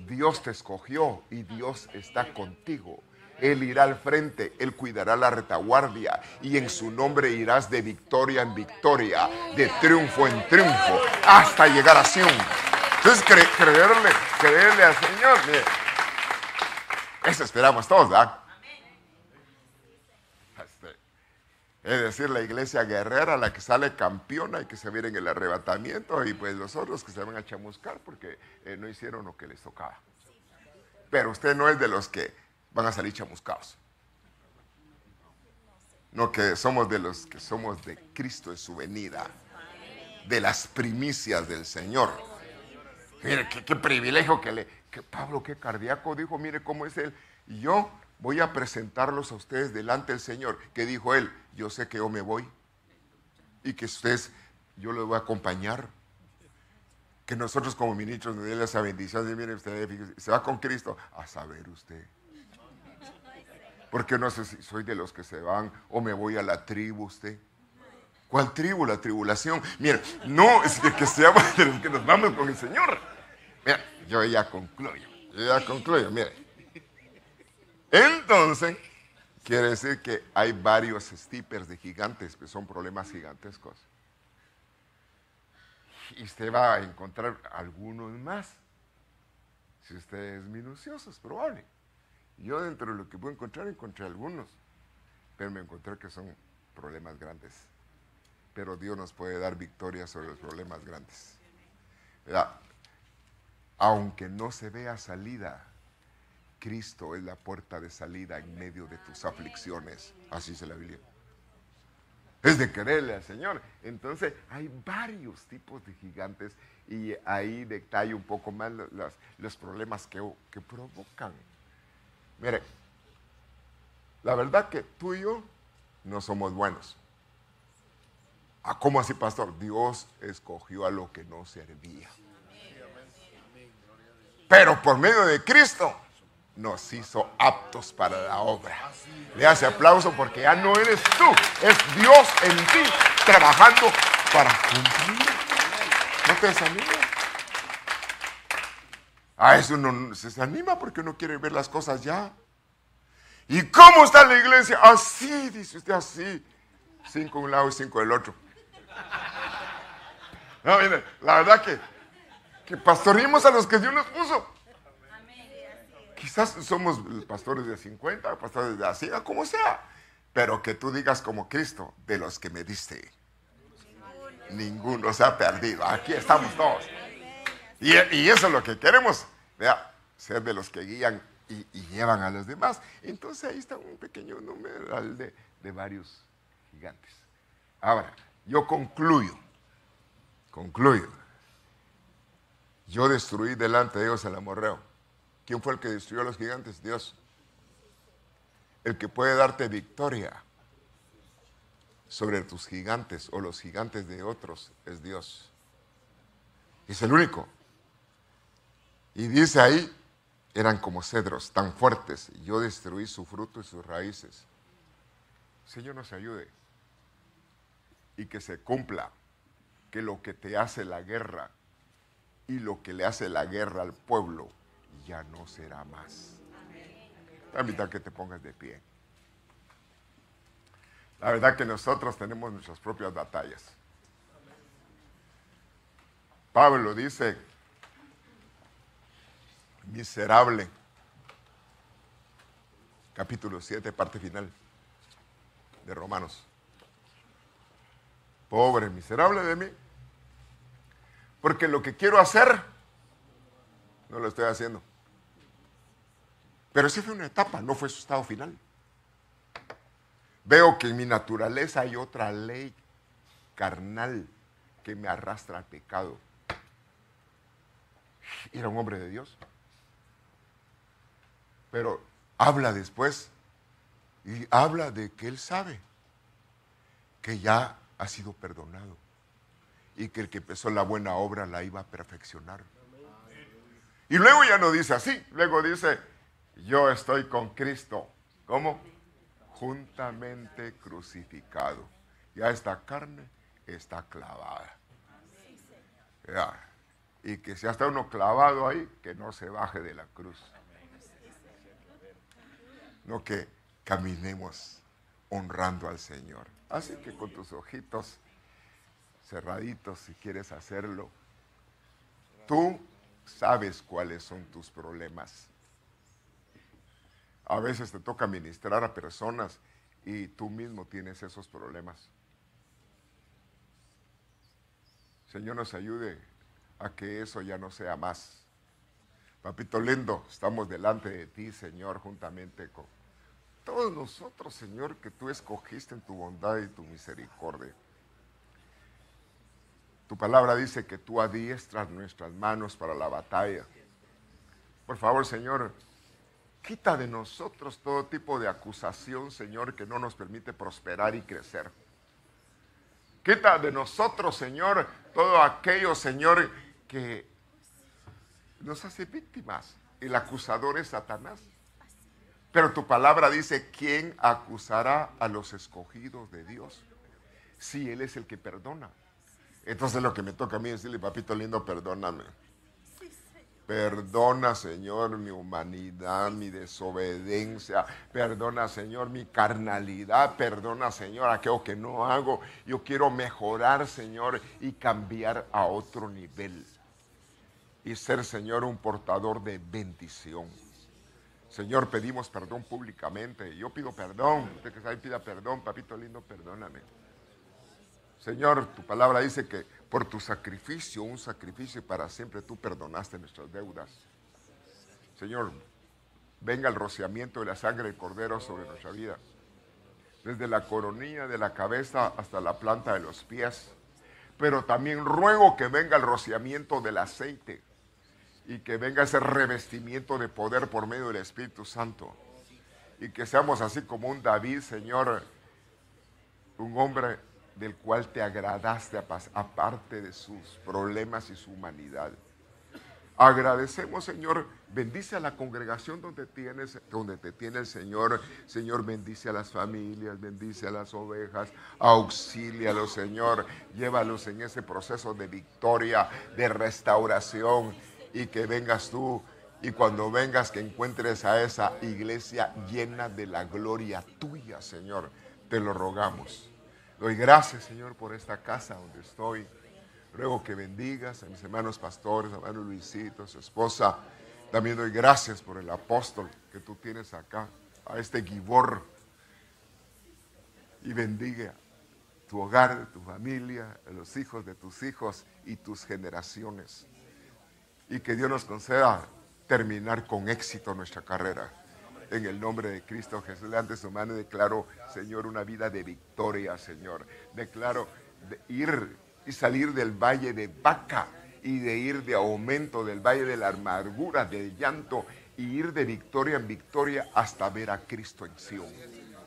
Dios te escogió y Dios está contigo. Él irá al frente, Él cuidará la retaguardia y en su nombre irás de victoria en victoria, de triunfo en triunfo, hasta llegar a Sion. Entonces creerle, creerle al Señor, eso esperamos todos, ¿verdad? Este, es decir, la iglesia guerrera, la que sale campeona y que se viene en el arrebatamiento, y pues los otros que se van a chamuscar porque eh, no hicieron lo que les tocaba. Pero usted no es de los que van a salir chamuscados. No, que somos de los que somos de Cristo en su venida, de las primicias del Señor. Mire, qué, privilegio que le, que Pablo, qué cardíaco, dijo, mire cómo es él. Y yo voy a presentarlos a ustedes delante del Señor, que dijo él, yo sé que yo me voy y que ustedes, yo les voy a acompañar. Que nosotros como ministros nos den esa bendición. Y mire, usted se va con Cristo. A saber usted. Porque no sé si soy de los que se van o me voy a la tribu usted. ¿Cuál tribu? La tribulación. Mira, no es que, que seamos de los que nos vamos con el Señor. Mira, yo ya concluyo. Yo ya concluyo, mire. Entonces, quiere decir que hay varios steepers de gigantes que son problemas gigantescos. Y usted va a encontrar algunos más. Si usted es minucioso, es probable. Yo dentro de lo que puedo encontrar, encontré algunos, pero me encontré que son problemas grandes. Pero Dios nos puede dar victoria sobre los problemas grandes. Aunque no se vea salida, Cristo es la puerta de salida en medio de tus aflicciones. Así se la Biblia. Es de quererle al Señor. Entonces hay varios tipos de gigantes y ahí detalle un poco más los, los problemas que, que provocan Mire, la verdad que tú y yo no somos buenos. ¿A cómo así, pastor? Dios escogió a lo que no servía. Pero por medio de Cristo nos hizo aptos para la obra. Le hace aplauso porque ya no eres tú, es Dios en ti trabajando para cumplir. No te desanimes. A eso uno se desanima porque uno quiere ver las cosas ya. ¿Y cómo está la iglesia? Así, dice usted, así. Cinco de un lado y cinco del otro. La verdad que, que pastoreemos a los que Dios nos puso. Quizás somos pastores de 50, pastores de así, como sea. Pero que tú digas como Cristo, de los que me diste. Ninguno se ha perdido. Aquí estamos todos. Y, eso es lo que queremos, vea, ser de los que guían y, llevan a los demás. Entonces ahí está un pequeño número de, de varios gigantes. Ahora, yo concluyo, concluyo. Yo destruí delante de ellos el amorreo. ¿Quién fue el que destruyó a los gigantes? Dios. El que puede darte victoria sobre tus gigantes o los gigantes de otros es Dios. Es el único. Y dice ahí, eran como cedros tan fuertes, yo destruí su fruto y sus raíces. Señor nos ayude y que se cumpla que lo que te hace la guerra y lo que le hace la guerra al pueblo ya no será más. Permita que te pongas de pie. La verdad que nosotros tenemos nuestras propias batallas. Pablo dice, miserable, capítulo 7, parte final de Romanos. Pobre, miserable de mí, porque lo que quiero hacer, no lo estoy haciendo. Pero sí fue una etapa, no fue su estado final. Veo que en mi naturaleza hay otra ley carnal que me arrastra al pecado. Era un hombre de Dios. Pero habla después y habla de que él sabe que ya ha sido perdonado y que el que empezó la buena obra la iba a perfeccionar. Y luego ya no dice así, luego dice, yo estoy con Cristo. ¿Cómo? Juntamente crucificado. Ya esta carne está clavada. Y que si está uno clavado ahí, que no se baje de la cruz. No que caminemos honrando al Señor. Así que con tus ojitos cerraditos, si quieres hacerlo, tú sabes cuáles son tus problemas. A veces te toca ministrar a personas y tú mismo tienes esos problemas. Señor nos ayude a que eso ya no sea más. Papito lindo, estamos delante de ti, Señor, juntamente con todos nosotros, Señor, que tú escogiste en tu bondad y tu misericordia. Tu palabra dice que tú adiestras nuestras manos para la batalla. Por favor, Señor, quita de nosotros todo tipo de acusación, Señor, que no nos permite prosperar y crecer. Quita de nosotros, Señor, todo aquello, Señor, que nos hace víctimas. El acusador es Satanás. Pero tu palabra dice, ¿quién acusará a los escogidos de Dios? Si Él es el que perdona. Entonces lo que me toca a mí es decirle, papito lindo, perdóname. Perdona, Señor, mi humanidad, mi desobediencia. Perdona, Señor, mi carnalidad. Perdona, Señor, aquello que no hago. Yo quiero mejorar, Señor, y cambiar a otro nivel. Y ser, Señor, un portador de bendición. Señor, pedimos perdón públicamente. Yo pido perdón. Usted que sabe, pida perdón, papito lindo, perdóname. Señor, tu palabra dice que por tu sacrificio, un sacrificio para siempre, tú perdonaste nuestras deudas. Señor, venga el rociamiento de la sangre del Cordero sobre nuestra vida. Desde la coronilla de la cabeza hasta la planta de los pies. Pero también ruego que venga el rociamiento del aceite y que venga ese revestimiento de poder por medio del Espíritu Santo. Y que seamos así como un David, Señor, un hombre del cual te agradaste aparte de sus problemas y su humanidad. Agradecemos, Señor, bendice a la congregación donde, tienes, donde te tiene el Señor. Señor, bendice a las familias, bendice a las ovejas, auxílialos, Señor. Llévalos en ese proceso de victoria, de restauración y que vengas tú y cuando vengas que encuentres a esa iglesia llena de la gloria tuya, Señor. Te lo rogamos. Doy gracias, Señor, por esta casa donde estoy. Ruego que bendigas a mis hermanos pastores, a hermano Luisito, a su esposa. También doy gracias por el apóstol que tú tienes acá, a este Gibor. Y bendiga tu hogar, tu familia, los hijos de tus hijos y tus generaciones. Y que Dios nos conceda terminar con éxito nuestra carrera en el nombre de Cristo Jesús. Ante su mano declaro, Señor, una vida de victoria, Señor. Declaro de ir y salir del valle de vaca y de ir de aumento del valle de la amargura, del llanto, y ir de victoria en victoria hasta ver a Cristo en Sion.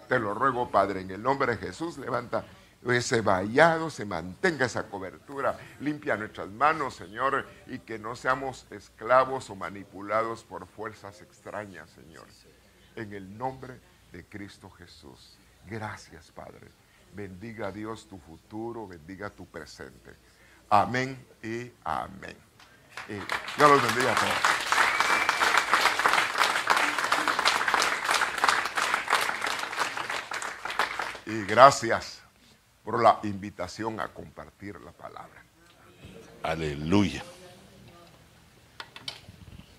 Te lo ruego, Padre, en el nombre de Jesús, levanta ese vallado, se mantenga esa cobertura, limpia nuestras manos, Señor, y que no seamos esclavos o manipulados por fuerzas extrañas, Señor en el nombre de Cristo Jesús. Gracias, Padre. Bendiga a Dios tu futuro, bendiga tu presente. Amén y amén. Dios los bendiga a todos. Y gracias por la invitación a compartir la palabra. Aleluya.